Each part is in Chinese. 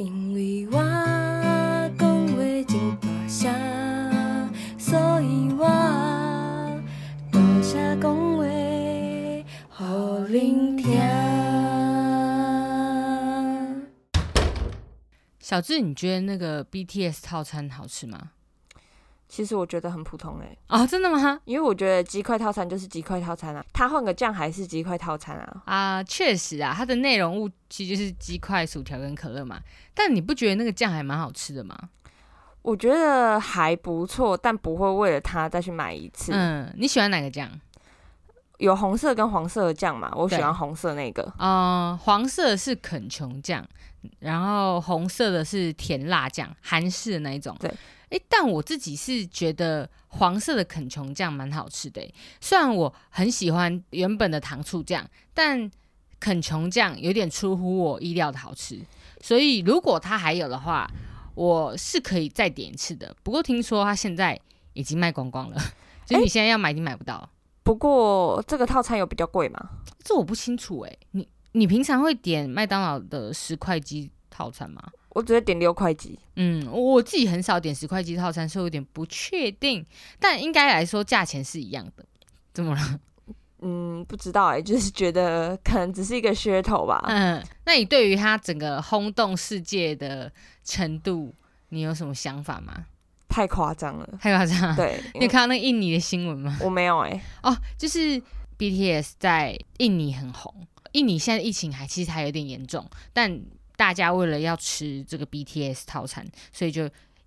因为我讲话真大声，所以我大声讲话，互恁听。小智，你觉得那个 BTS 套餐好吃吗？其实我觉得很普通哎、哦，真的吗？因为我觉得鸡块套餐就是鸡块套餐啊，它换个酱还是鸡块套餐啊。啊，确实啊，它的内容物其实就是鸡块、薯条跟可乐嘛。但你不觉得那个酱还蛮好吃的吗？我觉得还不错，但不会为了它再去买一次。嗯，你喜欢哪个酱？有红色跟黄色的酱嘛，我喜欢红色那个。呃，黄色是肯琼酱，然后红色的是甜辣酱，韩式的那一种。对，诶，但我自己是觉得黄色的肯琼酱蛮好吃的。虽然我很喜欢原本的糖醋酱，但肯琼酱有点出乎我意料的好吃，所以如果它还有的话，我是可以再点一次的。不过听说它现在已经卖光光了，所以你现在要买已经买不到了。不过这个套餐有比较贵吗？这我不清楚哎、你你平常会点麦当劳的十块鸡套餐吗？我只会点六块鸡。嗯，我自己很少点十块鸡套餐，所以有点不确定，但应该来说价钱是一样的。怎么了？嗯，不知道哎、就是觉得可能只是一个噱头吧。嗯，那你对于它整个轰动世界的程度，你有什么想法吗？太夸张了。太夸张了。对，你有看到那个印尼的新闻吗？我没有哎、哦，就是 BTS 在印尼很红，印尼现在疫情还其实还有点严重，但大家为了要吃这个 BTS 套餐，所以就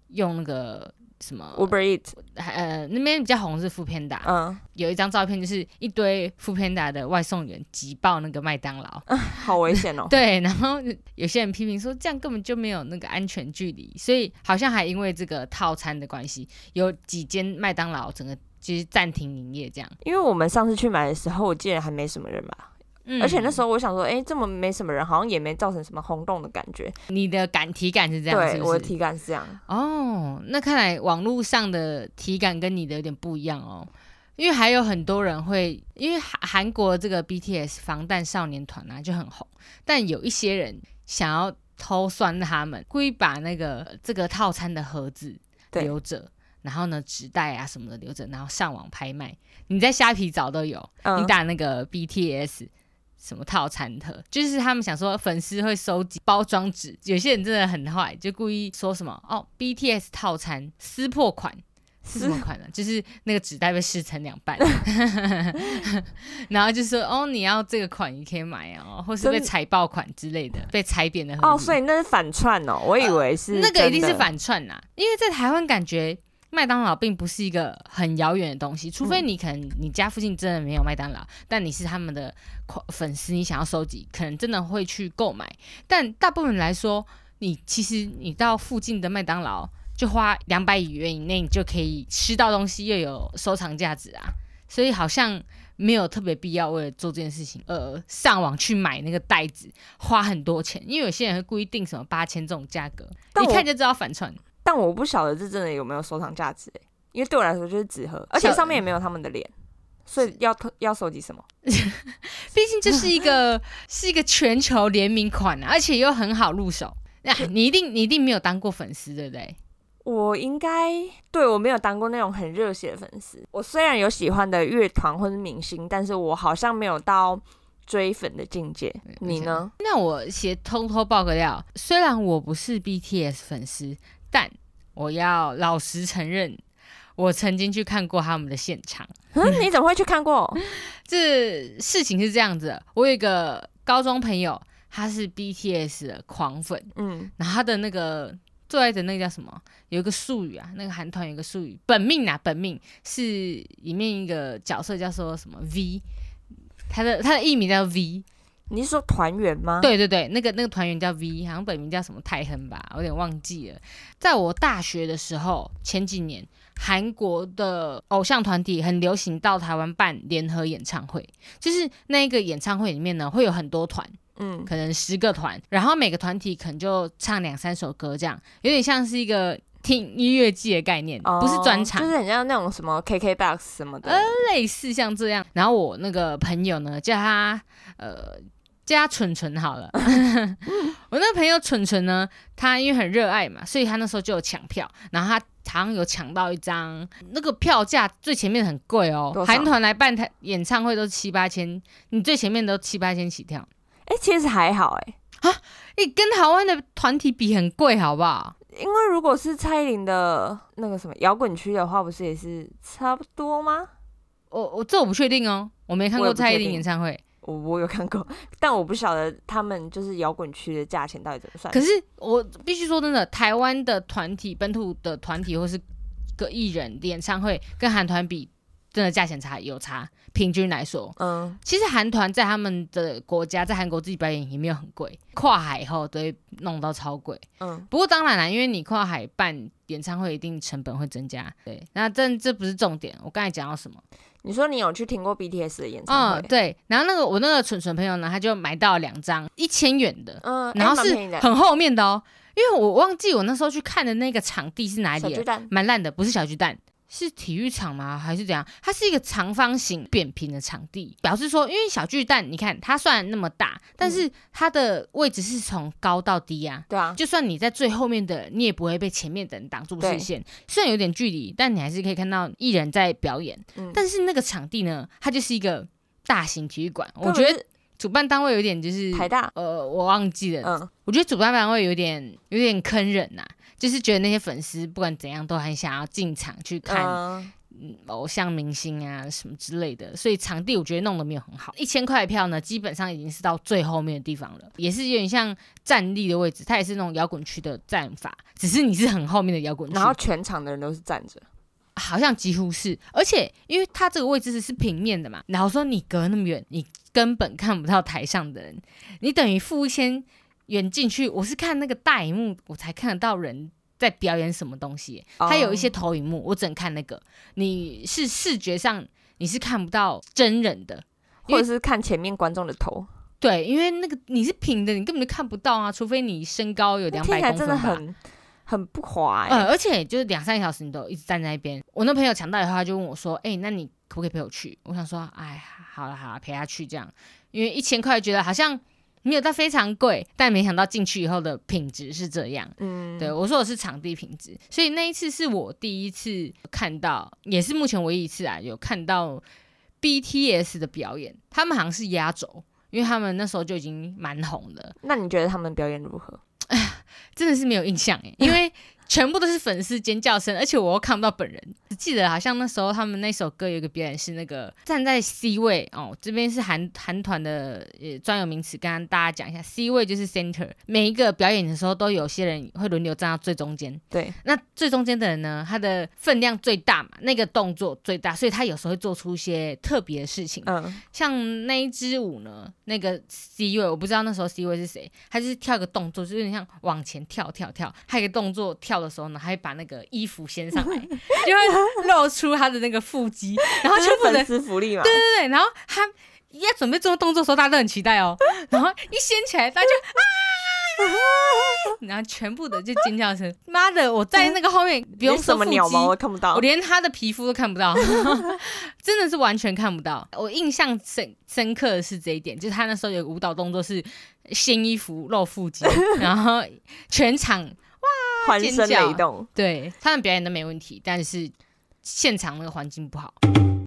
用那个什么 Uber Eat，呃那边比较红是 o o Panda，、嗯，有一张照片就是一堆 o o Panda 的外送员挤爆那个麦当劳，好危险哦、对，然后有些人批评说这样根本就没有那个安全距离，所以好像还因为这个套餐的关系，有几间麦当劳整个就是暂停营业这样。因为我们上次去买的时候，我记得还没什么人吧。嗯而且那时候我想说，哎、这么没什么人，好像也没造成什么轰动的感觉。你的感体感是这样，是对，我的体感是这样。哦，那看来网络上的体感跟你的有点不一样哦。因为还有很多人会，因为韩韩国这个 BTS 防弹少年团啊就很红，但有一些人想要偷酸他们，故意把那个这个套餐的盒子留着，然后呢纸袋啊什么的留着，然后上网拍卖。你在虾皮找都有，你嗯，打那个 BTS 什么套餐盒，就是他们想说粉丝会收集包装纸，有些人真的很坏，就故意说什么哦 BTS 套餐撕破款。是什么款呢？就是那个纸袋被撕成两半，然后就说哦，你要这个款你可以买哦，或是被踩爆款之类的，被踩扁的盒哦，所以那是反串哦，我以为是、那个一定是。反串啦，因为在台湾感觉麦当劳并不是一个很遥远的东西，除非嗯你可能你家附近真的没有麦当劳，但你是他们的口粉丝，你想要收集，可能真的会去购买。但大部分来说，你其实你到附近的麦当劳就花两百元以内，你就可以吃到东西，又有收藏价值啊，所以好像。没有特别必要为了做这件事情，呃，上网去买那个袋子，花很多钱，因为有些人会故意定什么八千这种价格，一看就知道反串。但我不晓得这真的有没有收藏价值哎，因为对我来说就是纸盒，而且上面也没有他们的脸，所以要特要收集什么？毕竟这是一个是一个全球联名款啊，而且又很好入手。那、你一定你一定没有当过粉丝，对不对？我应该对我没有当过那种很热血的粉丝。我虽然有喜欢的乐团或者明星，但是我好像没有到追粉的境界。你呢？那我先偷偷爆个料，虽然我不是 BTS 粉丝，但我要老实承认，我曾经去看过他们的现场。嗯，你怎么会去看过？这事情是这样子的，我有一个高中朋友，他是 BTS 的狂粉，嗯，然后他的那个最爱的那个叫什么？有一个术语啊，那个韩团有一个术语，本命啊，本命是里面一个角色叫做什么 V，他的他的艺名叫 V，你是说团员吗？，对对对，那个那个团员叫 V，好像本名叫什么泰亨吧，我有点忘记了。在我大学的时候，前几年韩国的偶像团体很流行到台湾办联合演唱会，就是那一个演唱会里面呢会有很多团。嗯，可能十个团，然后每个团体可能就唱两三首歌，这样有点像是一个听音乐季的概念，不是专场，哦就是很像那种什么 KKBOX 什么的。呃类似像这样。然后我那个朋友呢，叫他呃叫他蠢蠢好了。我那个朋友蠢蠢呢，他因为很热爱嘛，所以他那时候就有抢票，然后他好像有抢到一张，那个票价最前面很贵哦韩团来办台演唱会都七八千，你最前面都七八千起跳，哎、其实还好哎、你跟台湾的团体比很贵，好不好？因为如果是蔡依林的那个什么摇滚区的话，不是也是差不多吗？我我这我不确定哦，我没看过蔡依林演唱会。我我有看过，但我不晓得他们就是摇滚区的价钱到底怎么算。可是我必须说真的，台湾的团体、本土的团体或是个艺人的演唱会，跟韩团比，真的价钱差有差。平均来说，嗯，其实韩团在他们的国家，在韩国自己表演也没有很贵，跨海以后都会弄到超贵。嗯不过当然啦，因为你跨海办演唱会，一定成本会增加。对，那这这不是重点。我刚才讲到什么？你说你有去听过 BTS 的演唱会嗯，会？对。然后那个我那个蠢蠢朋友呢，他就买到了两张一千元的，嗯，然后是很后面的哦，因为我忘记我那时候去看的那个场地是哪里了，蛮烂的，不是小巨蛋。是体育场吗？还是怎样？它是一个长方形扁平的场地，表示说，因为小巨蛋，你看它虽然那么大，但是它的位置是从高到低啊。对啊，就算你在最后面的，你也不会被前面的人挡住视线。虽然有点距离，但你还是可以看到艺人在表演。嗯但是那个场地呢，它就是一个大型体育馆。我觉得主办单位有点就是台大，呃，我忘记了。嗯，我觉得主办单位有点有点坑人呐、就是觉得那些粉丝不管怎样都很想要进场去看、嗯。嗯偶像明星啊什么之类的，所以场地我觉得弄得没有很好。一千块的票呢，基本上已经是到最后面的地方了，也是有点像站立的位置，它也是那种摇滚区的站法，只是你是很后面的摇滚区，然后全场的人都是站着，好像几乎是，而且因为它这个位置是是平面的嘛，然后说你隔那么远，你根本看不到台上的人，你等于付一千元进去，我是看那个大荧幕，我才看得到人在表演什么东西。它有一些哦投影幕，我只能看那个，你是视觉上你是看不到真人的。或者是看前面观众的头，对，因为那个你是平的，你根本就看不到啊，除非你身高有两百公分很很不滑而且就是两三个小时，你都一直站在那边。我那朋友抢到以后，他就问我说：“哎、那你可不可以陪我去？”我想说：“哎，好了好了，陪他去这样。”因为一千块觉得好像没有到非常贵，但没想到进去以后的品质是这样。嗯，对我说的是场地品质，所以那一次是我第一次看到，也是目前唯一一次啊，有看到 BTS 的表演。他们好像是压轴，因为他们那时候就已经蛮红的。那你觉得他们表演如何？真的是没有印象哎，因为全部都是粉丝尖叫声，而且我又看不到本人。只记得好像那时候他们那首歌有一个表演是那个站在 C 位哦，这边是韩韩团的呃专有名词，跟大家讲一下，C 位就是 center。每一个表演的时候，都有些人会轮流站到最中间。对，那最中间的人呢，他的分量最大嘛，那个动作最大，所以他有时候会做出一些特别的事情。嗯，像那一支舞呢，那个 C 位我不知道那时候 C 位是谁，他就是跳一个动作，就有点像往前跳跳跳。还有一个动作跳的时候呢，还会把那个衣服掀上来，就会露出他的那个腹肌，然后这是全部的粉丝福利嘛？对对对，然后他要准备做动作的时候，大家都很期待哦，然后一掀起来，大家就啊，然后全部的就尖叫声，妈的，我在那个后面不用什么鸟毛我看不到我。连他的皮肤都看不到，真的是完全看不到。我印象深深刻的是这一点，就是他那时候有舞蹈动作是掀衣服露腹肌，然后全场欢声雷动。对他们表演都没问题，但是现场那个环境不好。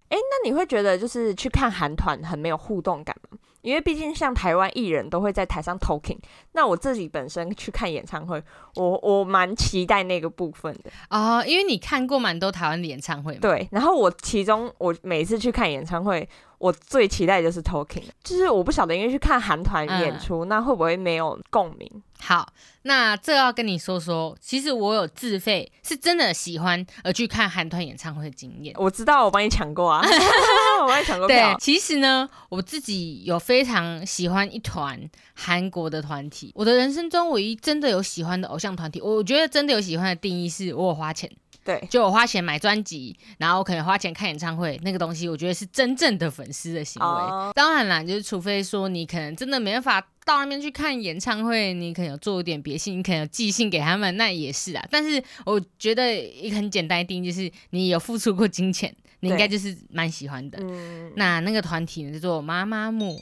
哎那你会觉得就是去看韩团很没有互动感吗？因为毕竟像台湾艺人都会在台上 talking，那我自己本身去看演唱会，我我蛮期待那个部分的。哦，因为你看过蛮多台湾的演唱会嘛，对，然后我其中我每次去看演唱会，我最期待就是 talking，就是我不晓得，因为去看韩团演出，那会不会没有共鸣？好，那这要跟你说说，其实我有自费，是真的喜欢而去看韩团演唱会的经验。我知道我帮你抢过啊，我帮你抢过对，。其实呢，我自己有非常喜欢一团韩国的团体。我的人生中唯一真的有喜欢的偶像团体，我觉得真的有喜欢的定义是我有花钱，对，就我花钱买专辑，然后可能花钱看演唱会，那个东西我觉得是真正的粉丝的行为。哦当然啦，就是除非说你可能真的没办法到那边去看演唱会，你可能有做一点别信，你可能有寄信给他们，那也是啊。但是我觉得一个很简单的定义就是你有付出过金钱，你应该就是蛮喜欢的。嗯，那那个团体呢叫做妈妈木，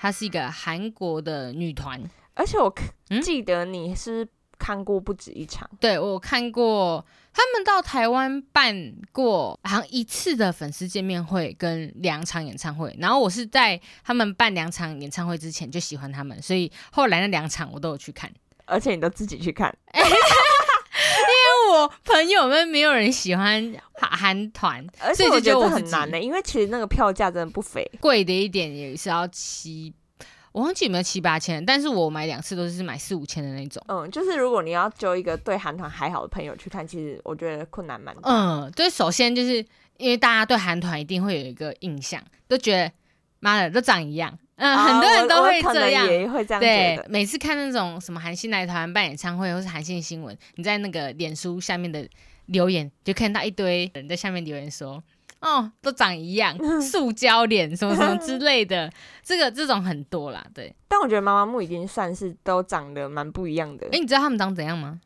她是一个韩国的女团。而且我记得你是看过不止一场，对我看过，他们到台湾办过好像一次的粉丝见面会跟两场演唱会，然后我是在他们办两场演唱会之前就喜欢他们，所以后来那两场我都有去看。而且你都自己去看，因为我朋友们没有人喜欢韩韩团，而所以我觉得很难呢、因为其实那个票价真的不菲。贵的一点也是要七，我忘记有没有七八千，但是我买两次都是买四五千的那种。嗯，就是如果你要揪一个对韩团还好的朋友去看，其实我觉得困难蛮大。嗯，对，首先就是因为大家对韩团一定会有一个印象，都觉得妈的都长一样，嗯，啊 很多人都会这样。也会这样，。对每次看那种什么韩信来台湾办演唱会，或是韩信新闻，你在那个脸书下面的留言，就看到一堆人在下面留言说：“哦，都长一样，塑胶脸什么什么之类的。”这个这种很多啦，对。但我觉得妈妈木已经算是都长得蛮不一样的。哎、你知道他们长怎样吗？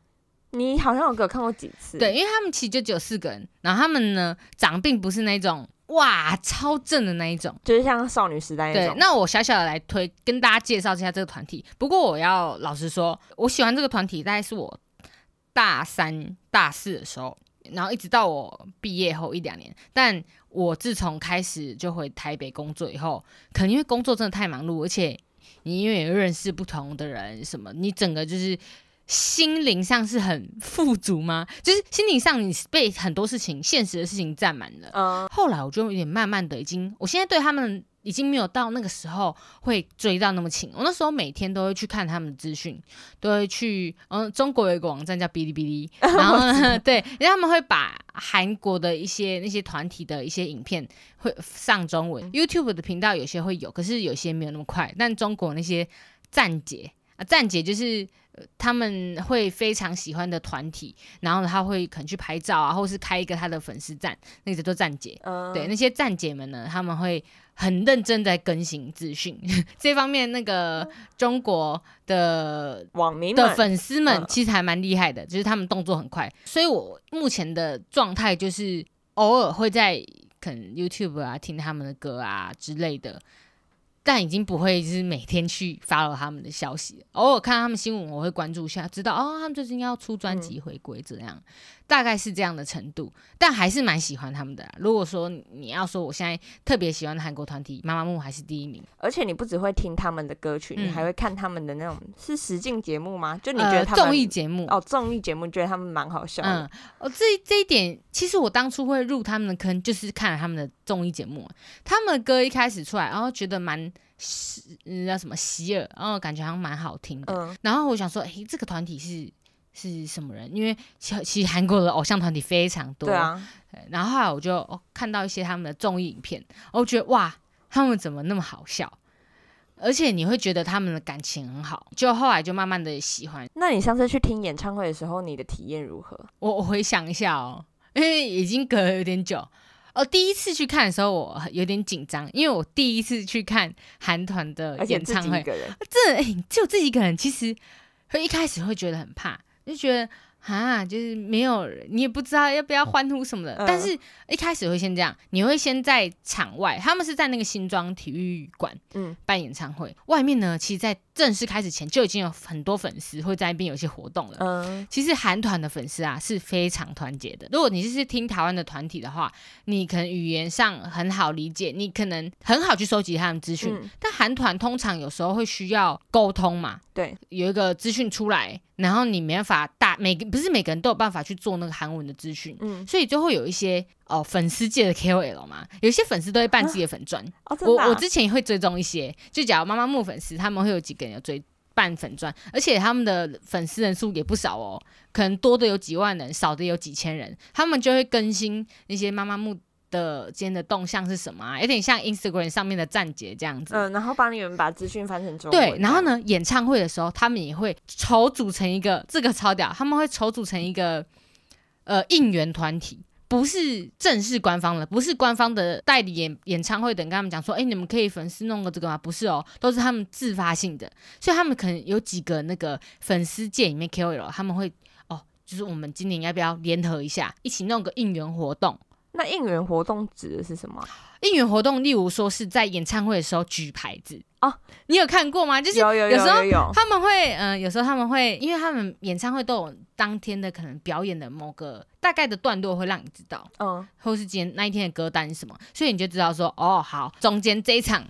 你好像有给我看过几次？对，，因为他们其实就只有四个人，然后他们呢长并不是那种哇超正的那一种。就是像少女时代那对，种。那我小小的来推跟大家介绍一下这个团体。不过我要老实说，我喜欢这个团体大概是我大三、大四的时候，然后一直到我毕业后一两年。但我自从开始就回台北工作以后，可能因为工作真的太忙碌，而且你因为也认识不同的人，什么，你整个就是。心灵上是很富足吗？就是心灵上你被很多事情、现实的事情占满了，嗯，后来我就有点慢慢的已经，我现在对他们已经没有到那个时候会追到那么勤。我那时候每天都会去看他们的资讯，都会去，嗯，中国有一个网站叫哔哩哔哩，然后呢，对，然后他们会把韩国的一些那些团体的一些影片会上中文，YouTube 的频道有些会有，可是有些没有那么快。但中国那些站姐啊，站姐就是。呃他们会非常喜欢的团体，然后，他会可能去拍照啊，或是开一个他的粉丝站，那个叫做站姐。嗯对，那些站姐们呢，他们会很认真在更新资讯，这方面那个中国的网民的粉丝们嗯。其实还蛮厉害的，就是他们动作很快，所以我目前的状态就是偶尔会在可能 YouTube 啊听他们的歌啊之类的。但已经不会就是每天去 follow 他们的消息，偶尔看他们新闻，我会关注一下，知道哦，他们最近要出专辑回归这样，大概是这样的程度，但还是蛮喜欢他们的啦。如果说你要说我现在特别喜欢的韩国团体，妈妈木还是第一名。而且你不只会听他们的歌曲，你嗯还会看他们的那种是实境节目吗？就你觉得呃他们综艺节目，哦，综艺节目觉得他们蛮好笑嗯的。，哦，这这一点，其实我当初会入他们的坑，就是看了他们的综艺节目，他们的歌一开始出来，然后觉得蛮是，嗯叫什么喜耳，然后感觉好像蛮好听的。嗯，然后我想说，诶，这个团体是是什么人？因为其其实韩国的偶像团体非常多，对啊，然后后来我就、哦、看到一些他们的综艺影片，我觉得哇，他们怎么那么好笑？而且你会觉得他们的感情很好，就后来就慢慢的喜欢。那你上次去听演唱会的时候，你的体验如何？我我回想一下哦，因为已经隔了有点久。哦，第一次去看的时候，我有点紧张，因为我第一次去看韩团的演唱会，这哎、只有自己一个人，其实会一开始会觉得很怕，就觉得啊，就是没有人，你也不知道要不要欢呼什么的。嗯但是一开始会先这样，你会先在场外，他们是在那个新庄体育馆嗯，办演唱会，外面呢，其实，在正式开始前就已经有很多粉丝会在那边有一些活动了。嗯，其实韩团的粉丝啊是非常团结的。如果你是听台湾的团体的话，你可能语言上很好理解，你可能很好去收集他们资讯。嗯但韩团通常有时候会需要沟通嘛，对，有一个资讯出来，然后你没办法大每个不是每个人都有办法去做那个韩文的资讯。嗯，所以就会有一些哦粉丝界的 KOL 嘛，有些粉丝都会办自己的粉砖，哦，真的啊、我我之前也会追踪一些，就假如妈妈木粉丝，他们会有几个人有追办粉砖，而且他们的粉丝人数也不少哦，可能多的有几万人，少的有几千人，他们就会更新那些妈妈木的今天的动向是什么啊，有点像 Instagram 上面的站姐这样子。嗯，然后帮你们把资讯翻成中文。对，然后？呢，演唱会的时候，他们也会筹组成一个，这个超屌，他们会筹组成一个呃应援团体，不是正式官方的，不是官方的代理演演唱会等跟他们讲说，哎、你们可以粉丝弄个这个吗？不是哦，都是他们自发性的，所以他们可能有几个那个粉丝界里面 KOL，他们会哦，就是我们今年要不要联合一下，一起弄个应援活动？那应援活动指的是什么啊？应援活动，例如说是在演唱会的时候举牌子哦，你有看过吗？就是有有有时候他们会，嗯、有时候他们会，因为他们演唱会都有当天的可能表演的某个大概的段落会让你知道，嗯，或是今天那一天的歌单是什么，所以你就知道说，哦，好，中间这一场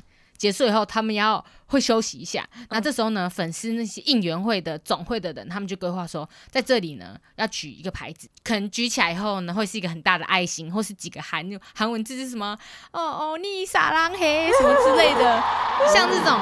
结束以后，他们要会休息一下。那这时候呢，粉丝那些应援会的总会的人，他们就规划说，在这里呢要举一个牌子，可能举起来以后呢，会是一个很大的爱心，或是几个韩韩文字是什么，哦哦，你撒浪嘿什么之类的，像这种。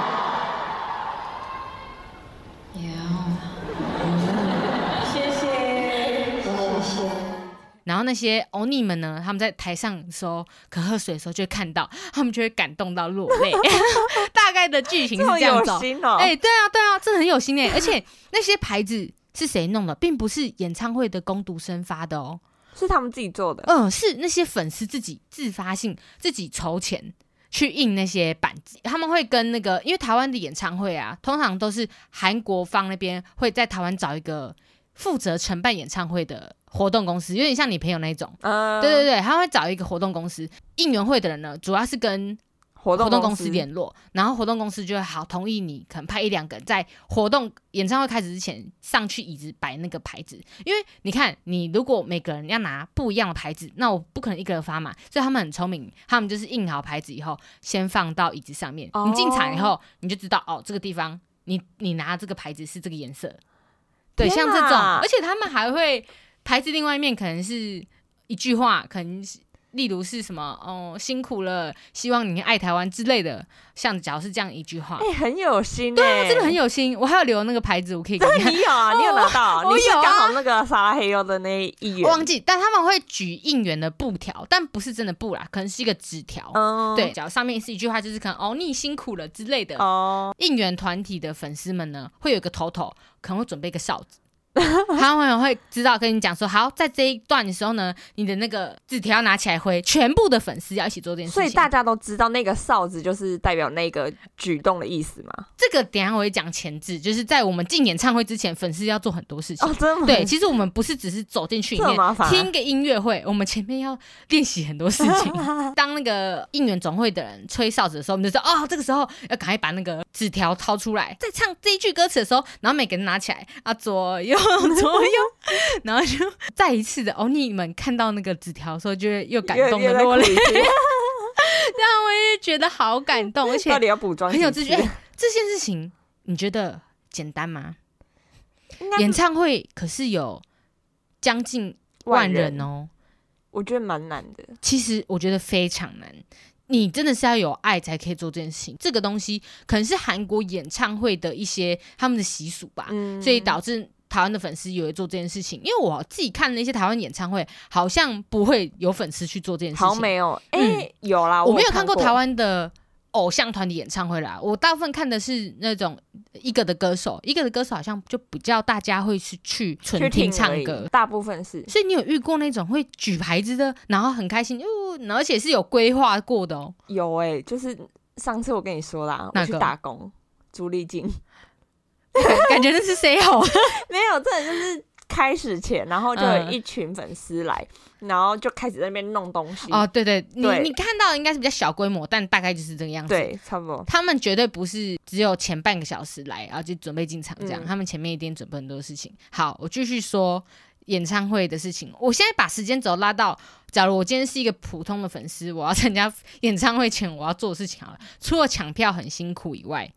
然后那些欧尼们呢，他们在台上的时候可喝水的时候，就会看到他们就会感动到落泪。大概的剧情是这样子哎、对啊，对啊，这很有心哎。而且那些牌子是谁弄的，并不是演唱会的攻读生发的哦。是他们自己做的，嗯、是那些粉丝自己自发性自己筹钱去印那些板子。他们会跟那个，因为台湾的演唱会啊，通常都是韩国方那边会在台湾找一个负责承办演唱会的活动公司，有点像你朋友那一种。嗯，对对对，他会找一个活动公司，应援会的人呢，主要是跟活动公司。司联络，然后活动公司就会好同意你，可能派一两个人在活动演唱会开始之前上去椅子摆那个牌子，因为你看，你如果每个人要拿不一样的牌子，那我不可能一个人发嘛，所以他们很聪明，他们就是印好牌子以后，先放到椅子上面，哦。你进场以后你就知道哦，这个地方你你拿这个牌子是这个颜色，对，像这种，而且他们还会牌子另外一面可能是一句话，可能是。例如是什么哦，辛苦了，希望你爱台湾之类的，像只要是这样一句话，哎，很有心，对真的很。有心。我还有留那个牌子，我可以给你看。你有啊？你有拿到？你是刚好那个撒拉嘿优的那一员，忘记，但他们会举应援的布条，但不是真的布啦，可能是一个纸条。嗯，对，假如上面是一句话，就是可能哦你辛苦了之类的。哦，应援团体的粉丝们呢，会有一个头头，可能会准备一个哨子。他们会知道跟你讲说，好，在这一段的时候呢，你的那个纸条要拿起来挥，全部的粉丝要一起做这件事情。所以大家都知道那个哨子就是代表那个举动的意思吗？这个等一下我会讲前置，就是在我们进演唱会之前，粉丝要做很多事情。哦，真的吗？对，其实我们不是只是走进去里面听个音乐会，我们前面要练习很多事情。当那个应援总会的人吹哨子的时候，我们就说哦，这个时候要赶快把那个纸条掏出来，在唱这一句歌词的时候，然后每个人拿起来啊，左右 左右，然后就再一次的哦，你们看到那个纸条的时候，就会又感动的落泪，在哭一次 这样我也觉得好感动，而且到底要补妆很有秩序。哎这件事情你觉得简单吗？演唱会可是有将近万人哦，我觉得蛮难的。其实我觉得非常难。你真的是要有爱才可以做这件事情。这个东西可能是韩国演唱会的一些他们的习俗吧，嗯，所以导致台湾的粉丝也会做这件事情。因为我自己看那些台湾演唱会，好像不会有粉丝去做这件事情。好像没有，哎、嗯有啦，我没有看看过台湾的偶像团体演唱会啦，我大部分看的是那种一个的歌手，一个的歌手好像就比较大家会是去纯去听唱歌。大部分是所以你有遇过那种会举牌子的，然后很开心，哦，而且是有规划过的哦。有哎、就是上次我跟你说啦，我去打工，朱丽静感感觉那是谁好？没有，真的就是开始前，然后就有嗯一群粉丝来，然后就开始在那边弄东西。哦，对对，你对你看到的应该是比较小规模，但大概就是这个样子。，对，差不多。他们绝对不是只有前半个小时来，然后就准备进场这样，嗯他们前面一定准备很多事情。好，我继续说演唱会的事情。我现在把时间轴拉到，假如我今天是一个普通的粉丝，我要参加演唱会前我要做的事情好了，除了抢票很辛苦以外。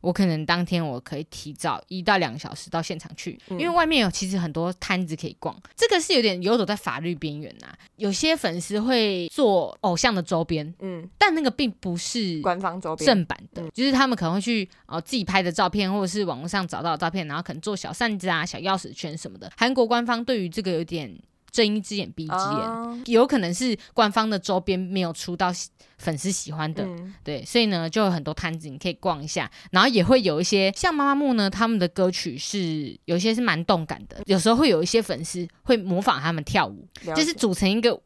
我可能当天我可以提早一到两个小时到现场去，因嗯为外面有其实很多摊子可以逛，这个是有点游走在法律边缘呐。有些粉丝会做偶像的周边，嗯，但那个并不是官方周边正版的，嗯就是他们可能会去哦自己拍的照片，或者是网络上找到的照片，然后可能做小扇子啊、小钥匙圈什么的。韩国官方对于这个有点睁一只眼闭一只眼，哦。有可能是官方的周边没有出到喜粉丝喜欢的。嗯。对，所以呢，就有很多摊子你可以逛一下，然后也会有一些像妈妈木呢，他们的歌曲是有一些是蛮动感的，有时候会有一些粉丝会模仿他们跳舞，就是组成一个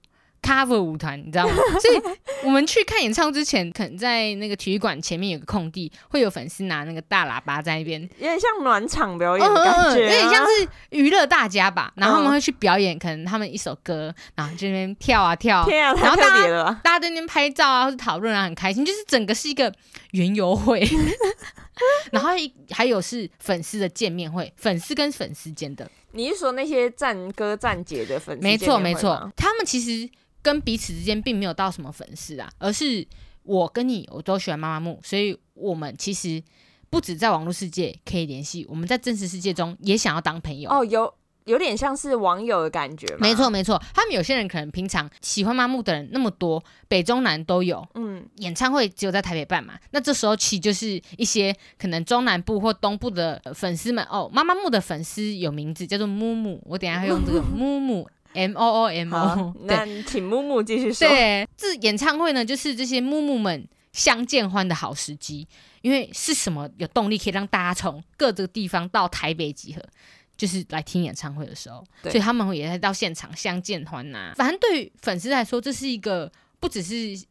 cover 舞团，你知道吗？所以我们去看演唱会之前，可能在那个体育馆前面有个空地，会有粉丝拿那个大喇叭在那边，有点像暖场表演嗯嗯嗯，的感觉、有点像是娱乐大家吧。然后他们嗯会去表演，可能他们一首歌，然后这边跳啊跳，然后大家？大家在那边拍照啊，或者讨论啊，很开心，就是整个是一个园游会。然后一还有是粉丝的见面会，粉丝跟粉丝间的，你是说那些站哥站姐的粉丝？没错没错，，他们其实跟彼此之间并没有到什么粉丝啊，而是我跟你我都喜欢妈妈木，所以我们其实不止在网络世界可以联系，我们在真实世界中也想要当朋友。哦，有有点像是网友的感觉嘛。没错，没错，他们有些人可能平常喜欢妈木的人那么多，北中南都有，嗯，演唱会只有在台北办嘛，那这时候其实就是一些可能中南部或东部的呃粉丝们哦，妈妈木的粉丝有名字叫做木木，我等一下会用这个木木 M O O M 好 O，，对那请木木继续说。对，这演唱会呢，就是这些木木们相见欢的好时机，因为是什么有动力可以让大家从各个地方到台北集合。就是来听演唱会的时候，所以他们也在到现场相见欢呐、反正对于粉丝来说，这是一个不只是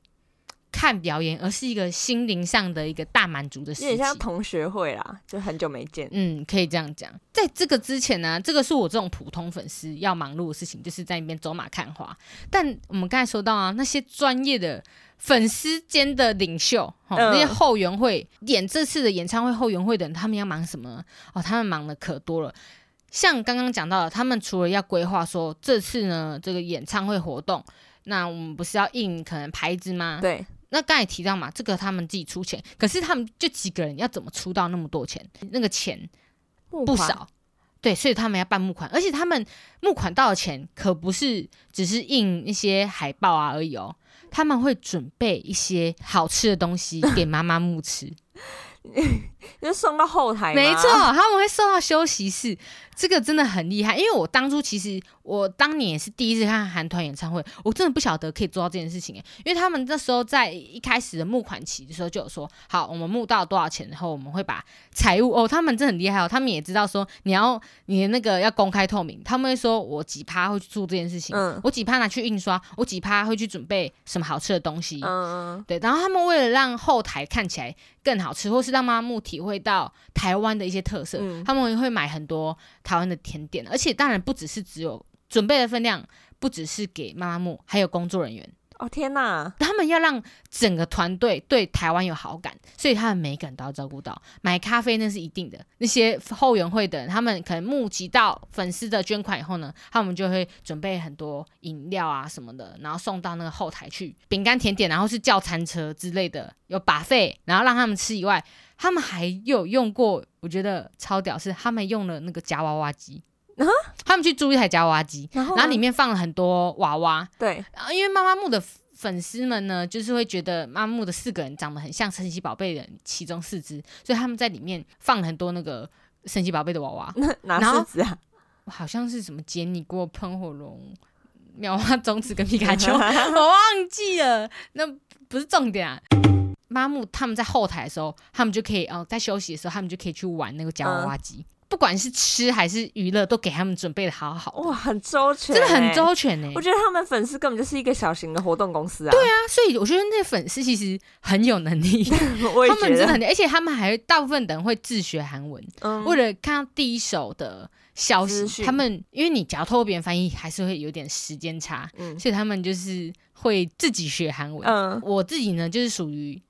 看表演，而是一个心灵上的一个大满足的事有点像情。同学会啦，就很久没见。嗯，可以这样讲。在这个之前呢，这个是我这种普通粉丝要忙碌的事情，就是在那边走马看花。但我们刚才说到啊，那些专业的粉丝间的领袖，那些后援会演这次的演唱会后援会的人，他们要忙什么？哦，他们忙的可多了。像刚刚讲到的，他们除了要规划说这次呢这个演唱会活动，那我们不是要印可能牌子吗？对，那刚才提到嘛，这个他们自己出钱，可是他们就几个人要怎么出到那么多钱？那个钱，不少，对，所以他们要办募款，而且他们募款到的钱可不是只是印一些海报啊而已哦，他们会准备一些好吃的东西 给妈妈木吃，就送到后台。没错，，他们会送到休息室，这个真的很厉害。因为我当初其实我当年也是第一次看韩团演唱会，我真的不晓得可以做到这件事情诶，因为他们那时候在一开始的募款期的时候就有说，好，我们募到多少钱，然后我们会把财务哦，他们真的很厉害哦，他们也知道说你要你的那个要公开透明，他们会说我几趴会去做这件事情，嗯我几趴拿去印刷，我几趴会去准备什么好吃的东西，嗯嗯，对，然后他们为了让后台看起来更好吃，或是让妈木体会到台湾的一些特色，嗯他们会买很多台湾的甜点，而且当然不只是只有准备的分量，不只是给妈妈木，还有工作人员。哦天哪，他们要让整个团队对台湾有好感，所以他们每一个人都要照顾到。买咖啡那是一定的，那些后援会的人，他们可能募集到粉丝的捐款以后呢，他们就会准备很多饮料啊什么的，然后送到那个后台去，饼干、甜点，然后是叫餐车之类的，有把费，然后让他们吃以外，他们还有用过，我觉得超屌，是他们用了那个夹娃娃机。啊他们去租一台夹娃娃机，然后然后里面放了很多娃娃，对，啊，因为妈妈木的粉丝们呢，就是会觉得妈妈木的四个人长得很像神奇宝贝的其中四只，所以他们在里面放了很多那个神奇宝贝的娃娃，哪然后四只啊？好像是什么杰尼过喷火龙、妙蛙种子跟皮卡丘，我忘记了，那不是重点啊。妈木他们在后台的时候，他们就可以哦，在休息的时候，他们就可以去玩那个夹娃娃机，不管是吃还是娱乐，都给他们准备的好好的，哇，很周全，真的很。周全呢、我觉得他们粉丝根本就是一个小型的活动公司啊！对啊，啊，所以我觉得那些粉丝其实很有能力，他们真的很，而且他们还大部分的人会自学韩文，嗯。为了看到第一手的消息，他们因为你只要透过别人翻译，还是会有点时间差，嗯。所以他们就是会自己学韩文。嗯，我自己呢，就是属于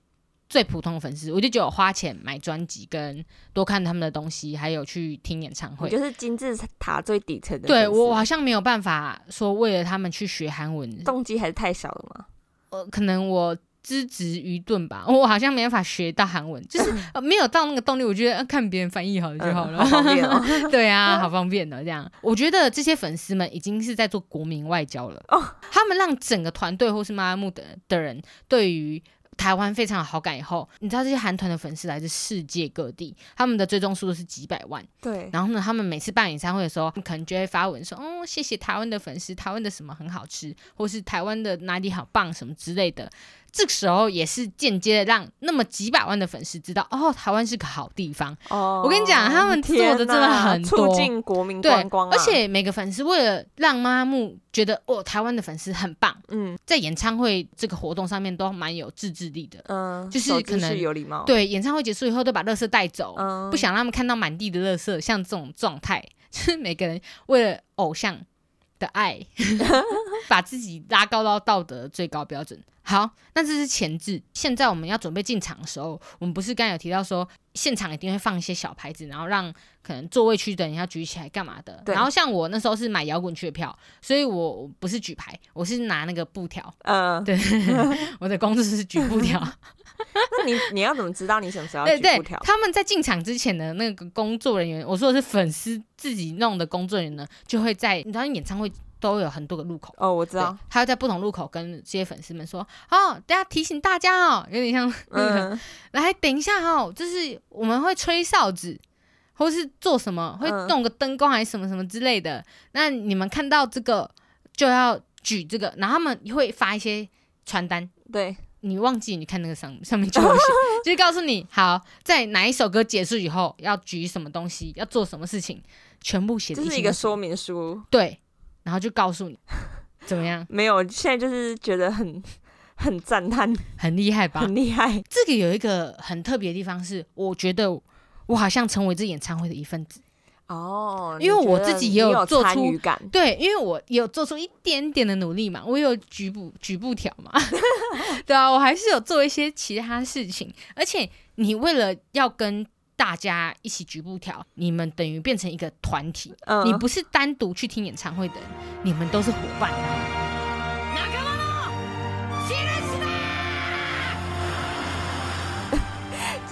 最普通的粉丝，我就只有花钱买专辑，跟多看他们的东西，还有去听演唱会。就是金字塔最底层的对我好像没有办法说为了他们去学韩文，动机还是太小了嘛。呃，可能我资质愚钝吧，我好像没办法学到韩文，就是、呃、没有到那个动力。我觉得、呃看别人翻译好了就好了，嗯好方便哦。对啊，好方便的这样。我觉得这些粉丝们已经是在做国民外交了。哦他们让整个团队或是妈妈木的的人对于。台湾非常有好感以后，你知道这些韩团的粉丝来自世界各地，他们的追踪数都是几百万。对，然后呢，他们每次办演唱会的时候，可能就会发文说：“哦，谢谢台湾的粉丝，台湾的什么很好吃，或是台湾的哪里好棒什么之类的。”这个时候也是间接的让那么几百万的粉丝知道，哦，台湾是个好地方。哦我跟你讲他们做的真的很多促进国民对观光、，啊，而且每个粉丝为了让妈妈木觉得哦，台湾的粉丝很棒，嗯在演唱会这个活动上面都蛮有自制力的。嗯，就是可能序有礼貌，，对，演唱会结束以后都把垃圾带走，嗯，不想让他们看到满地的垃圾，像这种状态，就是每个人为了偶像的爱，把自己拉高到道德最高标准。好，那这是前置。现在我们要准备进场的时候，我们不是刚才有提到说，现场一定会放一些小牌子，然后让可能座位区的人要举起来干嘛的。对然后像我那时候是买摇滚区的票，所以我我不是举牌，我是拿那个布条。嗯，对，我的工作是举布条。那你你要怎么知道你什么时候要举布条，？他们在进场之前的那个工作人员，我说的是粉丝自己弄的工作人员呢，就会在你知道演唱会都有很多个路口。哦，我知道，，他要在不同路口跟这些粉丝们说：“哦，大家提醒大家哦，有点像那个，嗯，来等一下哦，就是我们会吹哨子，或是做什么，会嗯弄个灯光还是什么什么之类的。那你们看到这个就要举这个，然后他们会发一些传单，对，你忘记你看那个上上面就有写，就是告诉你，好，在哪一首歌结束以后要举什么东西，要做什么事情，全部写的这是一个说明书，对，然后就告诉你怎么样，没有，现在就是觉得很很赞叹，很厉害吧？很厉害，这个有一个很特别的地方是，我觉得我好像成为这演唱会的一份子。哦，因为我自己也有做出感，对，因为我有做出一点点的努力嘛，我有局部局部条嘛，对啊，我还是有做一些其他事情，而且你为了要跟大家一起举布条，你们等于变成一个团体，嗯，你不是单独去听演唱会的人，你们都是伙伴。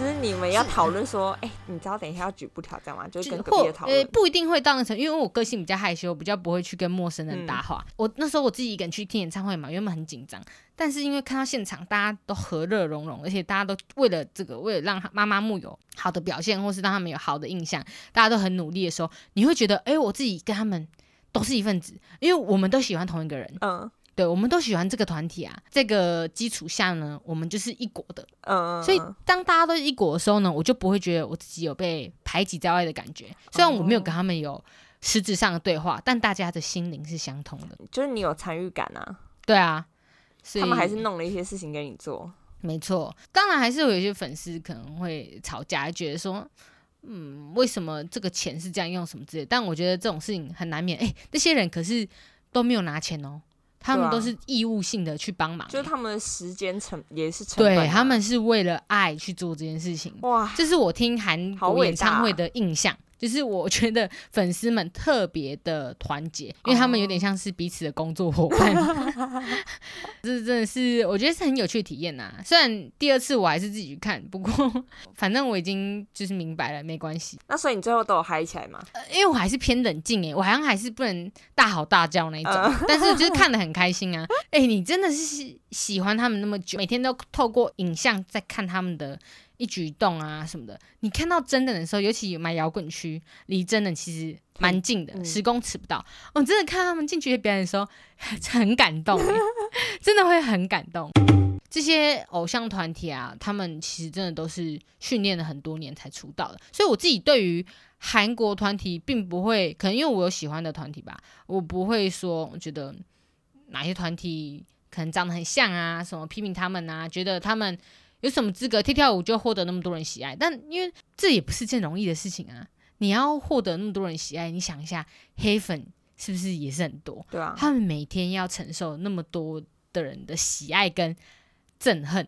就是你们要讨论说，哎，你知道等一下要举布条这样吗？就是跟隔或呃壁讨论，不一定会到那层，因为我个性比较害羞，比较不会去跟陌生人搭话。我那时候我自己一个人去听演唱会嘛，原本很紧张，但是因为看到现场大家都和乐融融，而且大家都为了这个，为了让妈妈木有好的表现，或是让他们有好的印象，大家都很努力的时候，你会觉得，哎、我自己跟他们都是一份子，因为我们都喜欢同一个人，嗯对，我们都喜欢这个团体啊。这个基础下呢，我们就是一国的，嗯，所以嗯当大家都是一国的时候呢，我就不会觉得我自己有被排挤在外的感觉。虽然我没有跟他们有实质上的对话，但大家的心灵是相通的。就是你有参与感啊，对啊，所以他们还是弄了一些事情给你做，没错。当然还是有一些粉丝可能会吵架，觉得说。嗯，为什么这个钱是这样用什么之类的？但我觉得这种事情很难免。哎、那些人可是都没有拿钱哦，他们都是义务性的去帮忙、就是他们的时间成也是成对他们是为了爱去做这件事情。哇，这是我听韩国演唱会的印象，就是我觉得粉丝们特别的团结，因为他们有点像是彼此的工作伙伴。这真的是我觉得是很有趣的体验呐。虽然第二次我还是自己去看，不过 反正我已经就是明白了，没关系。那所以你最后都有嗨起来吗？呃因为我还是偏冷静诶，我好像还是不能大吼大叫那一种，嗯但是就是看得很开心啊。哎、你真的是喜喜欢他们那么久，每天都透过影像在看他们的一举一动啊什么的。你看到真的的时候，尤其买摇滚区，离真的其实蛮近的，嗯十公尺不到。我真的看他们进去表演的时候，很感动、欸，真的会很感动。这些偶像团体啊，他们其实真的都是训练了很多年才出道的，所以我自己对于韩国团体并不会，可能因为我有喜欢的团体吧，我不会说我觉得哪些团体可能长得很像啊，什么批评他们啊，觉得他们有什么资格跳跳舞就获得那么多人喜爱，但因为这也不是件容易的事情啊，你要获得那么多人喜爱，你想一下，黑粉是不是也是很多？对啊，他们每天要承受那么多的人的喜爱跟憎恨，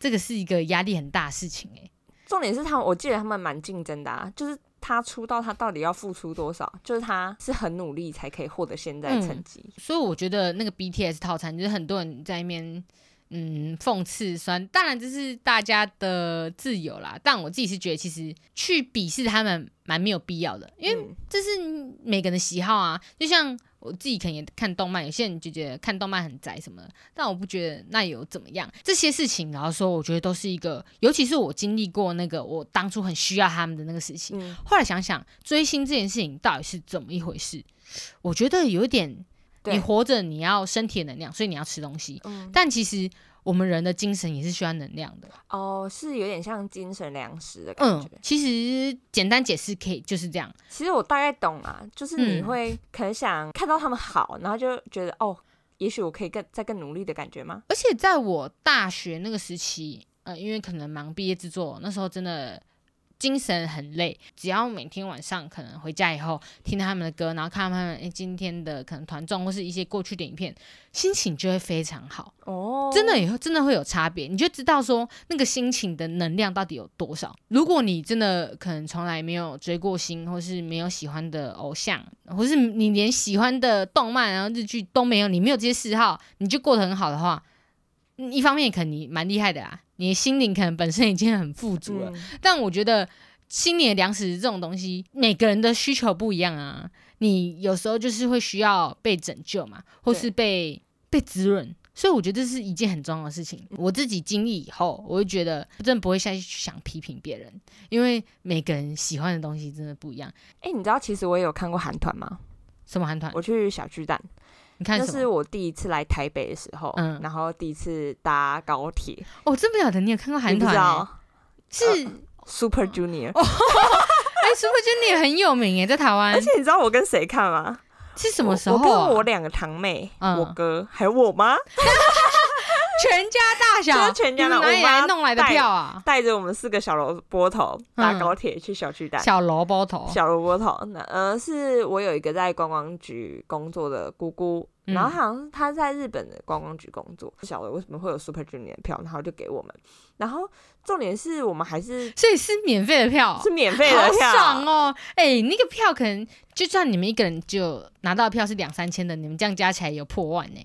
这个是一个压力很大的事情诶、重点是他们，我记得他们蛮竞争的啊，就是他出道，他到底要付出多少？就是他是很努力才可以获得现在成绩。所以我觉得那个 BTS 套餐，就是很多人在那边嗯讽刺酸，当然这是大家的自由啦。但我自己是觉得，其实去鄙视他们蛮没有必要的，因为嗯这是每个人的喜好啊。就像我自己可能也看动漫，有些人就觉得看动漫很宅什么的，但我不觉得那有怎么样。这些事情，然后说，我觉得都是一个，尤其是我经历过那个我当初很需要他们的那个事情。嗯，后来想想，追星这件事情到底是怎么一回事？我觉得有点，对你活着你要身体的能量，所以你要吃东西。嗯但其实我们人的精神也是需要能量的。哦，是有点像精神粮食的感嗯觉。，其实简单解释可以就是这样。其实我大概懂啊，就是你嗯会可能想看到他们好，然后就觉得哦，也许我可以更再更努力的感觉吗？而且在我大学那个时期，呃，因为可能忙毕业制作，那时候真的精神很累。只要每天晚上可能回家以后听他们的歌，然后看他们诶今天的可能团综或是一些过去的影片，心情就会非常好。哦，真的也会真的会有差别，你就知道说那个心情的能量到底有多少。如果你真的可能从来没有追过星，或是没有喜欢的偶像，或是你连喜欢的动漫然后日剧都没有，你没有这些嗜好，你就过得很好的话，嗯一方面可能你蛮厉害的啊，你的心灵可能本身已经很富足了，嗯但我觉得心灵的粮食这种东西，每个人的需求不一样啊。你有时候就是会需要被拯救嘛，或是被被滋润，所以我觉得这是一件很重要的事情。我自己经历以后，我就觉得真的不会下去想批评别人，因为每个人喜欢的东西真的不一样。哎、你知道其实我也有看过韩团吗？什么韩团？我去小巨蛋，你看这是？我第一次来台北的时候，嗯然后第一次搭高铁，哦，真不晓得你有看过韩团、欸？知道是哎、Super Junior，、哦 Super Junior 很有名耶，在台湾而且你知道我跟谁看吗？是什么时候、我？跟我两个堂妹，嗯我哥还有我妈，全家大小，就是全家的你们哪里来弄来的票啊？带着我们四个小萝卜头搭嗯高铁去小巨蛋。小萝卜头，小萝卜头，那呃，是我有一个在观光局工作的姑姑，嗯然后好像是她在日本的观光局工作，不晓得为什么会有 Super Junior 的票，然后就给我们。然后重点是我们还是所以是免费的票，是免费的好票，爽哦！哎、那个票可能就算你们一个人就拿到票是两三千的，你们这样加起来有破万呢。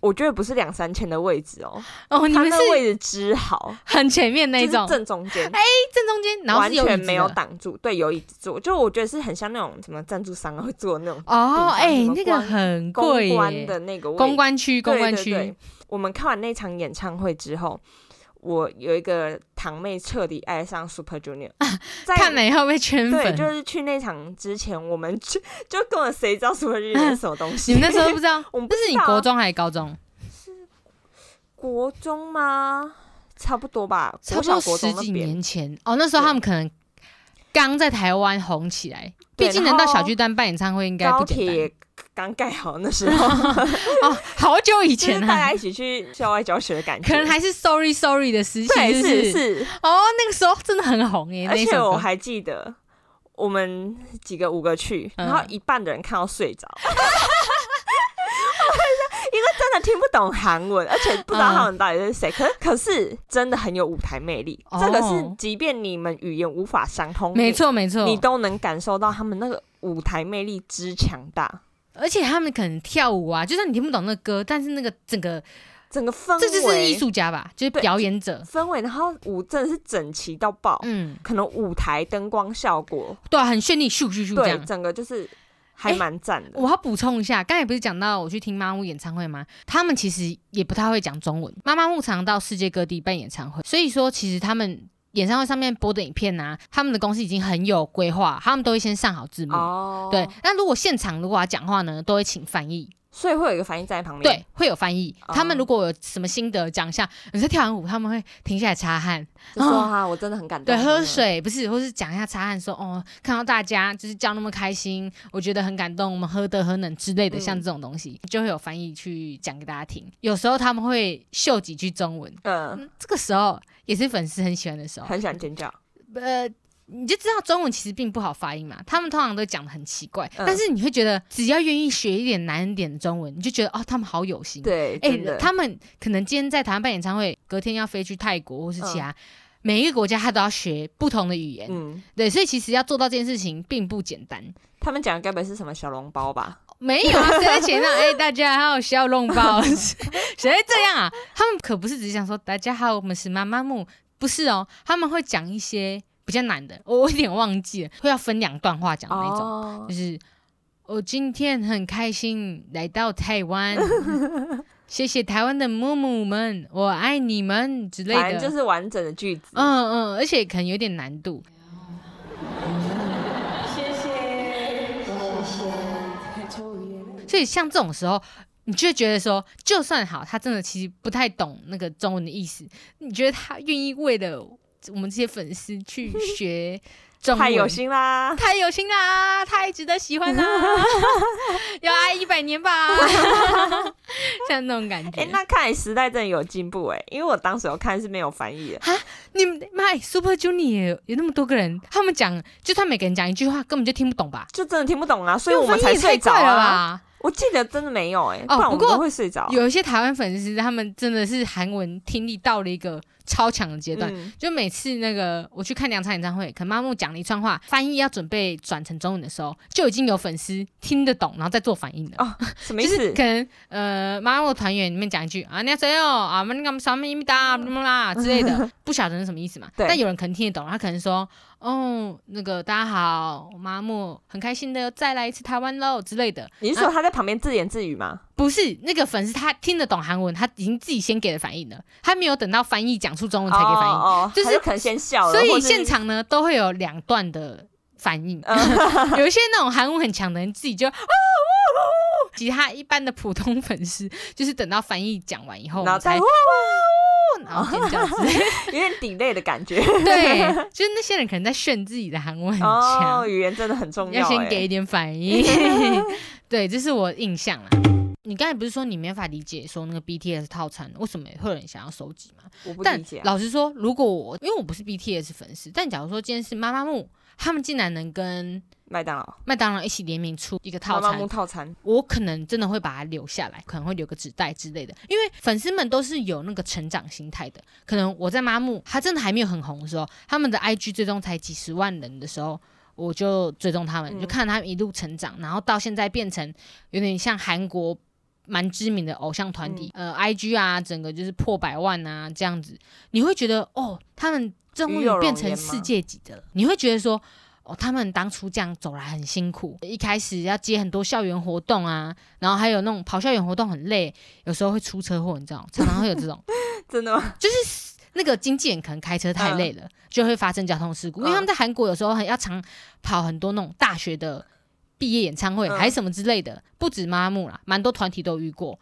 我觉得不是两三千的位置哦，哦，你它们是那位置之好，很前面那就是一种，正中间，哎正中间，然后完全没有挡住，对，有椅子坐，就我觉得是很像那种什么赞助商会坐的那种哦，地哎、那个关很公关，的那个位公关区，公关区，我们看完那场演唱会之后，我有一个堂妹彻底爱上 Super Junior，在看了以后被圈对，粉。就是去那场之前，我们就就根本谁知道 Super Junior 是什么东西？你们那时候不知道，我们不那是你国中还是高中？是国中吗？差不多吧，差不多十几。年前哦，那时候他们可能刚在台湾红起来，对毕竟能到小巨蛋办演唱会应该不简单刚盖好那时候，哦，好久以就是前啊，大家一起去校外教学的感觉。可能还是 Sorry Sorry 的时期，对，是不是。哦，那个时候真的很红耶，而且我还记得我们几个五个去，嗯。然后一半的人看到睡着。因为真的听不懂韩文，而且不知道他们到底是谁，可是可是真的很有舞台魅力。哦。这个是即便你们语言无法相通，没错没错，你，你都能感受到他们那个舞台魅力之强大，而且他们可能跳舞啊，就算你听不懂那个歌，但是那个整个整个氛围，这就是艺术家吧，就是表演者，氛围，然后舞真的是整齐到爆，嗯，可能舞台灯光效果，对啊，很绚丽，咻咻咻这对，样。整个就是还蛮赞的。我要补充一下，刚才不是讲到我去听妈妈木演唱会吗？他们其实也不太会讲中文。妈妈木常到世界各地办演唱会，所以说其实他们演唱会上面播的影片啊，他们的公司已经很有规划，他们都会先上好字幕。哦，对，，那如果现场如果要讲话呢，都会请翻译，所以会有一个反应在旁边。对，会有翻译。哦他们如果有什么心得讲一下，你在跳完舞，他们会停下来擦汗，就说哈，我真的很感动。对，喝。水不是，或是讲一下擦汗说哦，看到大家就是叫那么开心，我觉得很感动，我们何德何能之类的，嗯像这种东西就会有翻译去讲给大家听。有时候他们会秀几句中文，嗯，嗯，这个时候也是粉丝很喜欢的时候。很喜欢尖叫。呃，你就知道中文其实并不好发音嘛，他们通常都讲的很奇怪，嗯但是你会觉得只要愿意学一点难一点的中文，你就觉得哦，他们好有心。对，哎。他们可能今天在台湾办演唱会，隔天要飞去泰国或是其嗯他。每一个国家他都要学不同的语言，嗯，对，所以其实要做到这件事情并不简单。他们讲的该不会是什么小笼包吧？没有啊，谁在前上？哎、大家好，小笼包，谁会这样啊？他们可不是只想说大家好，我们是妈妈木，不是哦，他们会讲一些比较难的，我有点忘记了，会要分两段话讲的那种，哦就是我今天很开心来到台湾，谢谢台湾的母母们，我爱你们之类的，反正就是完整的句子。嗯嗯，而且可能有点难度。所以像这种时候，你就会觉得说，就算好，他真的其实不太懂那个中文的意思，你觉得他愿意为了我们这些粉丝去学 太有心啦！太有心啦，太值得喜欢啦，要爱一百年吧，像那种感觉。哎、那看来时代真的有进步哎，因为我当时有看是没有翻译的，你们妈，Super Junior 有那么多个人，他们讲，就算每个人讲一句话，根本就听不懂吧？就真的听不懂啊，所以我们才睡着了？我记得真的没有哎、哦不然我们不过会睡着。有一些台湾粉丝，他们真的是韩文听力到了一个超强的阶段。嗯就每次那个我去看两场演唱会，可能妈木讲了一串话，翻译要准备转成中文的时候，就已经有粉丝听得懂，然后再做反应了。哦什么意思？就是可能呃，妈木团员里面讲一句啊，你要谁哦啊，那个什么伊米达啦之类的，不晓得是什么意思嘛。对但有人可能听得懂，他可能说哦，那个大家好，妈木很开心的再来一次台湾喽之类的。你是说他在旁边自言自语吗？不是那个粉丝，他听得懂韩文，他已经自己先给了反应了，他没有等到翻译讲出中文才给反应，哦，哦就是可能先笑了，所以现场呢都会有两段的反应，嗯 有一些那种韩文很强的人自己就啊其他一般的普通粉丝就是等到翻译讲完以后，然后再才然后尖叫之类，有点 delay 的感觉。对，就是那些人可能在炫自己的韩文很哦，强，语言真的很重要要先给一点反应，对，这是我印象啦。你刚才不是说你没法理解说那个 BTS 套餐为什么会有人想要收集吗？我不但理解啊。老实说，如果我因为我不是 BTS 粉丝，但假如说今天是妈妈木，他们竟然能跟麦当劳麦当劳一起联名出一个套餐妈妈木，套餐，我可能真的会把它留下来，可能会留个纸袋之类的，因为粉丝们都是有那个成长心态的。可能我在妈木，他真的还没有很红的时候，他们的 IG 最终才几十万人的时候。我就追踪他们，嗯就看他们一路成长，然后到现在变成有点像韩国蛮知名的偶像团体，嗯。呃，IG 啊，整个就是破百万啊这样子，你会觉得哦，他们终于变成世界级的了，你会觉得说。哦，他们当初这样走来很辛苦，一开始要接很多校园活动啊，然后还有那种跑校园活动很累，有时候会出车祸，你知道吗，常常会有这种，真的吗？就是那个经纪人可能开车太累了，就会发生交通事故。因为嗯。他们在韩国有时候很要常跑很多那种大学的毕业演唱会，嗯还是什么之类的，不止妈木啦，蛮多团体都遇过。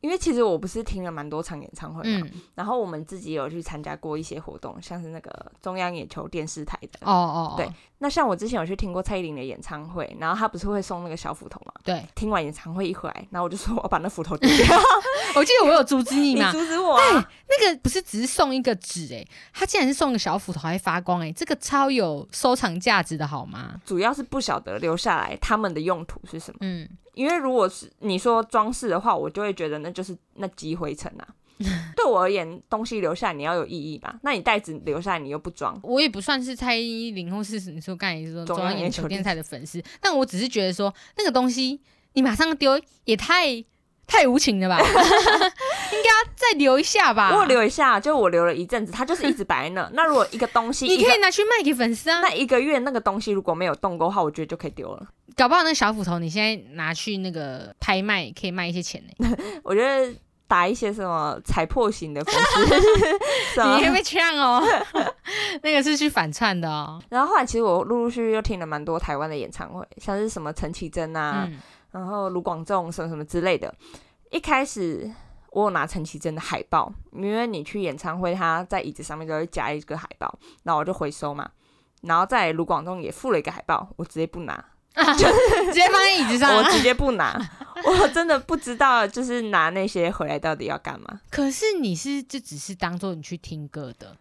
因为其实我不是听了蛮多场演唱会嘛，嗯，然后我们自己有去参加过一些活动，像是那个中央野球电视台的。哦哦，哦对那像我之前有去听过蔡依林的演唱会，然后她不是会送那个小斧头嘛？对，听完演唱会一回来，然后我就说我要把那斧头丢 掉，我记得我有阻止你 你嘛。阻止我啊！那个不是只是送一个纸诶、他竟然是送个小斧头还发光诶、欸这个超有收藏价值的好吗？主要是不晓得留下来他们的用途是什么。嗯，因为如果是你说装饰的话，我就会觉得那就是那积灰尘啊。对我而言，东西留下来你要有意义吧？那你袋子留下来你又不装，我也不算是蔡依林或是你说刚才说中央中央眼眼球电球电台的粉丝，但我只是觉得说那个东西你马上丢也太太无情了吧，应该要再留一下吧。我有留一下，就我留了一阵子，它就是一直摆在那。那如果一个东西，你可以拿去卖给粉丝啊，那一个月那个东西如果没有动过的话，我觉得就可以丢了。搞不好那小斧头你现在拿去那个拍卖可以卖一些钱呢、我觉得打一些什么踩破型的粉丝，你会被呛哦。那个是去反串的哦。然后后来其实我陆陆续续又听了蛮多台湾的演唱会，像是什么陈绮贞啊，嗯，然后卢广仲什么什么之类的。一开始我有拿陈绮贞的海报，因为你去演唱会，他在椅子上面都会夹一个海报，然后我就回收嘛。然后在卢广仲也附了一个海报，我直接不拿，就 直接放在椅子上啊。我直接不拿，我真的不知道，就是拿那些回来到底要干嘛。可是你是就只是当做你去听歌的，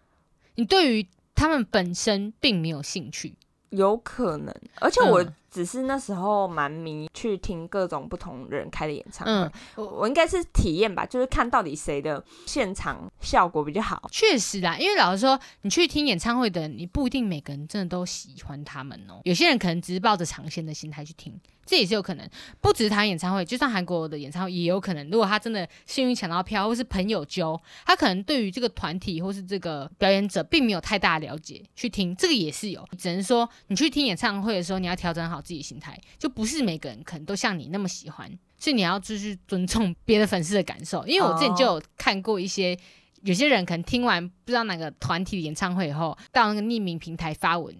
你对于他们本身并没有兴趣。有可能，而且我嗯只是那时候蛮迷去听各种不同人开的演唱会，嗯，我我应该是体验吧，就是看到底谁的现场效果比较好。确实啦，因为老实说，你去听演唱会的人，你不一定每个人真的都喜欢他们哦。有些人可能只是抱着尝鲜的心态去听，这也是有可能。不只是台湾演唱会，就算韩国的演唱会也有可能。如果他真的幸运抢到票，或是朋友揪，他可能对于这个团体或是这个表演者并没有太大的了解，去听这个也是有。只能说你去听演唱会的时候，你要调整好自己的心态，就不是每个人可能都像你那么喜欢，所以你要就是尊重别的粉丝的感受。因为我之前就有看过一些。有些人可能听完不知道哪个团体的演唱会以后，到那个匿名平台发文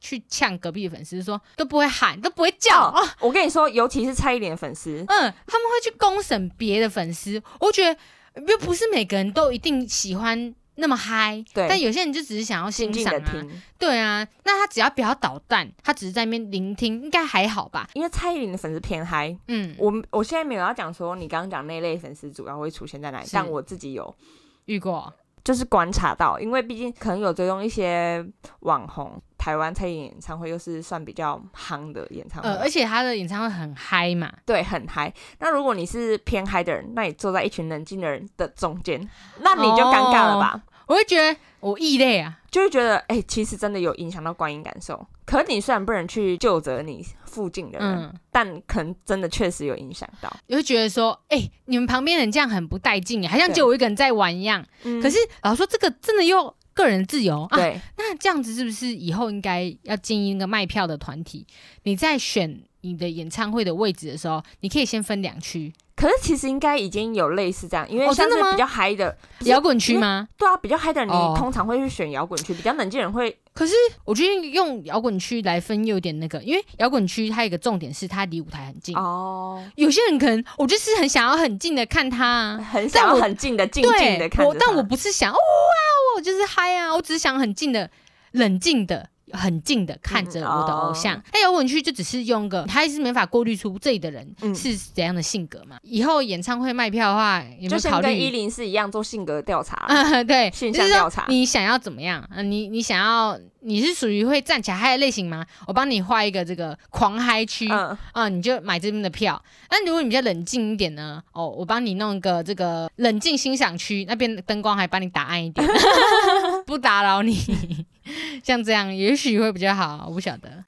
去呛隔壁的粉丝说都不会喊，都不会叫哦哦我跟你说，尤其是蔡依林的粉丝，嗯，他们会去公审别的粉丝，我觉得又不是每个人都一定喜欢那么嗨，对但有些人就只是想要欣静静赏啊，听。对啊，那他只要不要捣蛋，他只是在那边聆听，应该还好吧？因为蔡依林的粉丝偏嗨，嗯，我我现在没有要讲说你刚刚讲那类粉丝主要会出现在哪里，是但我自己有遇过，就是观察到，因为毕竟可能有追踪一些网红，台湾蔡依林演唱会又是算比较夯的演唱会，呃，而且他的演唱会很嗨嘛，对，很嗨。那如果你是偏嗨的人，那你坐在一群冷静的人的中间，那你就尴尬了吧？我会觉得我异类啊，就会觉得，哎、其实真的有影响到观影感受。可你虽然不能去就责你附近的人，嗯，但可能真的确实有影响到。你会觉得说，哎、你们旁边人这样很不带劲，好像对就我一个人在玩一样。嗯可是老实说，这个真的又个人自由啊。那这样子是不是以后应该要建议那个卖票的团体，你在选你的演唱会的位置的时候，你可以先分两区，可是其实应该已经有类似这样，因为哦真的吗像是比较嗨的，摇滚区吗？对啊，比较嗨的人你哦通常会去选摇滚区，比较冷静的人会可是我觉得用摇滚区来分又有点那个，因为摇滚区它有一个重点是它离舞台很近。哦，有些人可能我就是很想要很近的看他啊，很想要很近的静静的看我，但我不是想哦哇，我就是嗨啊，我只是想很近的、冷静的。很近的看着我的偶像嗯哦，那摇滚区就只是用个，他是没法过滤出这里的人嗯是怎样的性格嘛。以后演唱会卖票的话，有没就有考虑？跟一零四一样做性格调查，嗯，对，现就是说象调查你想要怎么样？啊，你你想要你是属于会站起来嗨的类型吗？我帮你画一个这个狂嗨区，嗯，啊，你就买这边的票。那如果你比较冷静一点呢？哦，我帮你弄一个这个冷静欣赏区，那边灯光还帮你打暗一点，不打扰你。像这样也许会比较好，我不晓得。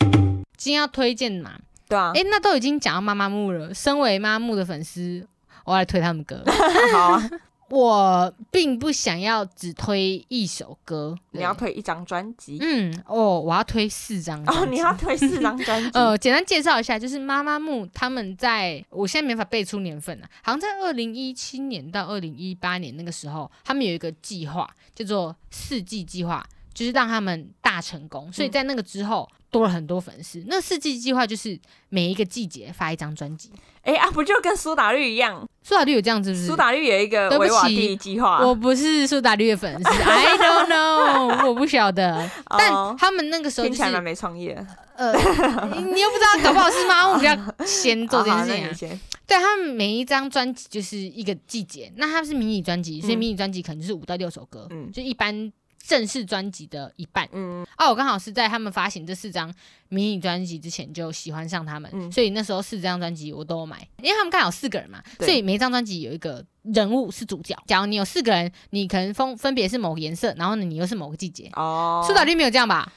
今天要推荐嘛？对啊，诶，那都已经讲到妈妈木了。身为妈妈木的粉丝，我来推他们歌。好啊，我并不想要只推一首歌，你要推一张专辑，嗯哦，我要推四张专哦，你要推四张专辑，呃，简单介绍一下，就是妈妈木他们在，我现在没法背出年份了、好像在二零一七年到二零一八年那个时候，他们有一个计划叫做四季计划，就是让他们大成功，所以在那个之后多了很多粉丝。那四季计划就是每一个季节发一张专辑，哎啊，不就跟苏打绿一样？苏打绿有这样子是不是？苏打绿有一个对不维瓦起蒂计划，我不是苏打绿的粉丝，I don't know，我不晓得。但哦他们那个时候就是听起来没创业。呃，你又不知道，搞不好是妈我比较先做这件事情、对他们每一张专辑就是一个季节，那他们是迷你专辑，所以嗯迷你专辑可能就是五到六首歌，嗯就一般正式专辑的一半。嗯，啊，我刚好是在他们发行这四张迷你专辑之前就喜欢上他们，嗯所以那时候四张专辑我都有买，因为他们刚好四个人嘛，所以每一张专辑有一个人物是主角。假如你有四个人，你可能分分别是某个颜色，然后呢你又是某个季节。哦，苏打绿没有这样吧？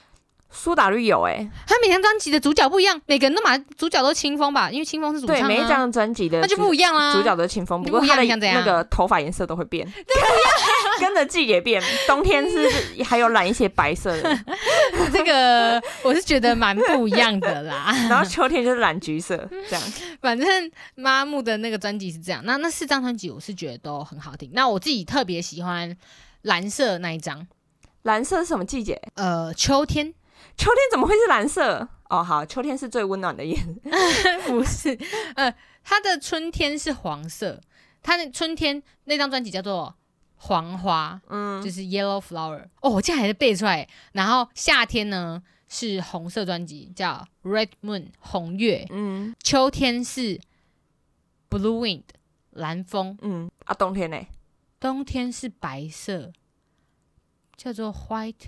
苏打绿有哎，他每张专辑的主角不一样，每个人都把主角都清风吧，因为清风是主唱、每一张专辑的那就不一样啦。主角都是清风，不过他的那个头发颜色都会变，跟着季节变。冬天是还有染一些白色的，这个我是觉得蛮不一样的啦。然后秋天就是染橘色，这样。反正妈木的那个专辑是这样，那那四张专辑我是觉得都很好听。那我自己特别喜欢蓝色那一张，蓝色是什么季节？呃，秋天秋天怎么会是蓝色？哦，好，秋天是最温暖的颜色。不是，呃，它的春天是黄色，它的春天那张专辑叫做黄花，嗯就是 Yellow Flower。哦，我竟然还是背出来。然后夏天呢是红色专辑，叫 Red Moon 红月。嗯秋天是 Blue Wind 蓝风，嗯啊，冬天呢？冬天是白色，叫做 White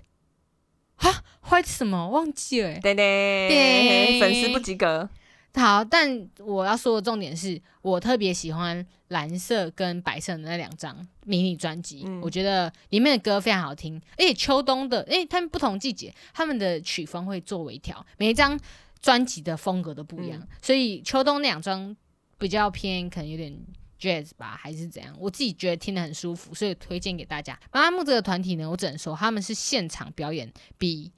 啊，White 什么忘记了欸。对对，对粉丝不及格。好，但我要说的重点是我特别喜欢蓝色跟白色的那两张迷你专辑，嗯我觉得里面的歌非常好听，而且秋冬的，因为他们不同季节，他们的曲风会做微调，每一张专辑的风格都不一样，嗯所以秋冬那两张比较偏可能有点 jazz 吧，还是怎样，我自己觉得听得很舒服，所以推荐给大家。妈妈木这个团体呢，我只能说他们是现场表演比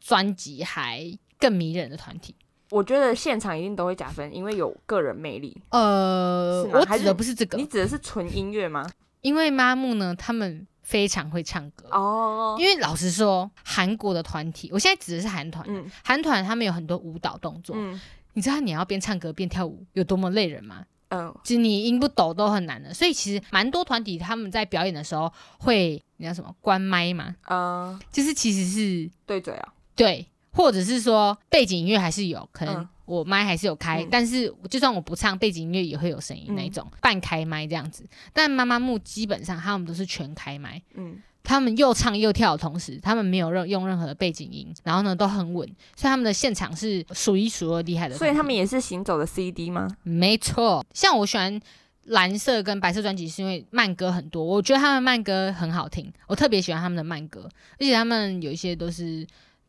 专辑还更迷人的团体。我觉得现场一定都会加分，因为有个人魅力。呃，我指的不是这个你，指的是纯音乐吗？因为妈木呢，他们非常会唱歌。哦，因为老实说，韩国的团体，我现在指的是韩团，嗯韩团他们有很多舞蹈动作，嗯你知道你要边唱歌边跳舞有多么累人吗？嗯。其实你音不抖都很难的，所以其实蛮多团体他们在表演的时候会那叫什么？关麦嘛，嗯，就是其实是对嘴啊，对，或者是说背景音乐还是有，可能嗯。我麦还是有开，嗯。但是就算我不唱，背景音乐也会有声音那一种、半开麦这样子。但妈妈木基本上他们都是全开麦，嗯他们又唱又跳的同时，他们没有任用任何的背景音，然后呢都很稳，所以他们的现场是数一数二厉害的。所以他们也是行走的 CD 吗？没错，像我喜欢蓝色跟白色专辑，是因为慢歌很多，我觉得他们慢歌很好听，我特别喜欢他们的慢歌，而且他们有一些都是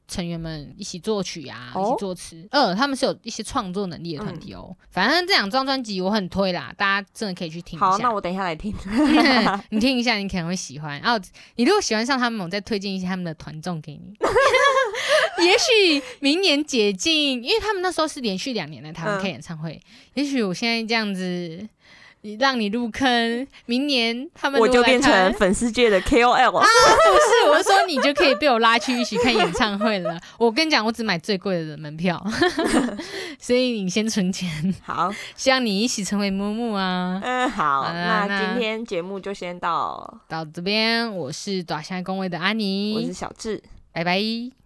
成员们一起作曲啊，哦一起作词，呃，他们是有一些创作能力的团体哦。反正这两张专辑我很推啦，大家真的可以去听一下。好，那我等一下来听。你听一下，你可能会喜欢。然后你如果喜欢上他们，我再推荐一些他们的团综给你。也许明年解禁，因为他们那时候是连续两年来台湾嗯开演唱会。也许我现在这样子，你让你入坑，明年他们我就变成粉丝界的 KOL 不是，我是说你就可以被我拉去一起看演唱会了。我跟你讲，我只买最贵的门票，所以你先存钱，好，希望你一起成为木木啊。嗯，好，好那那今天节目就先到，到这边，我是短下工位的安我是，小智。拜拜。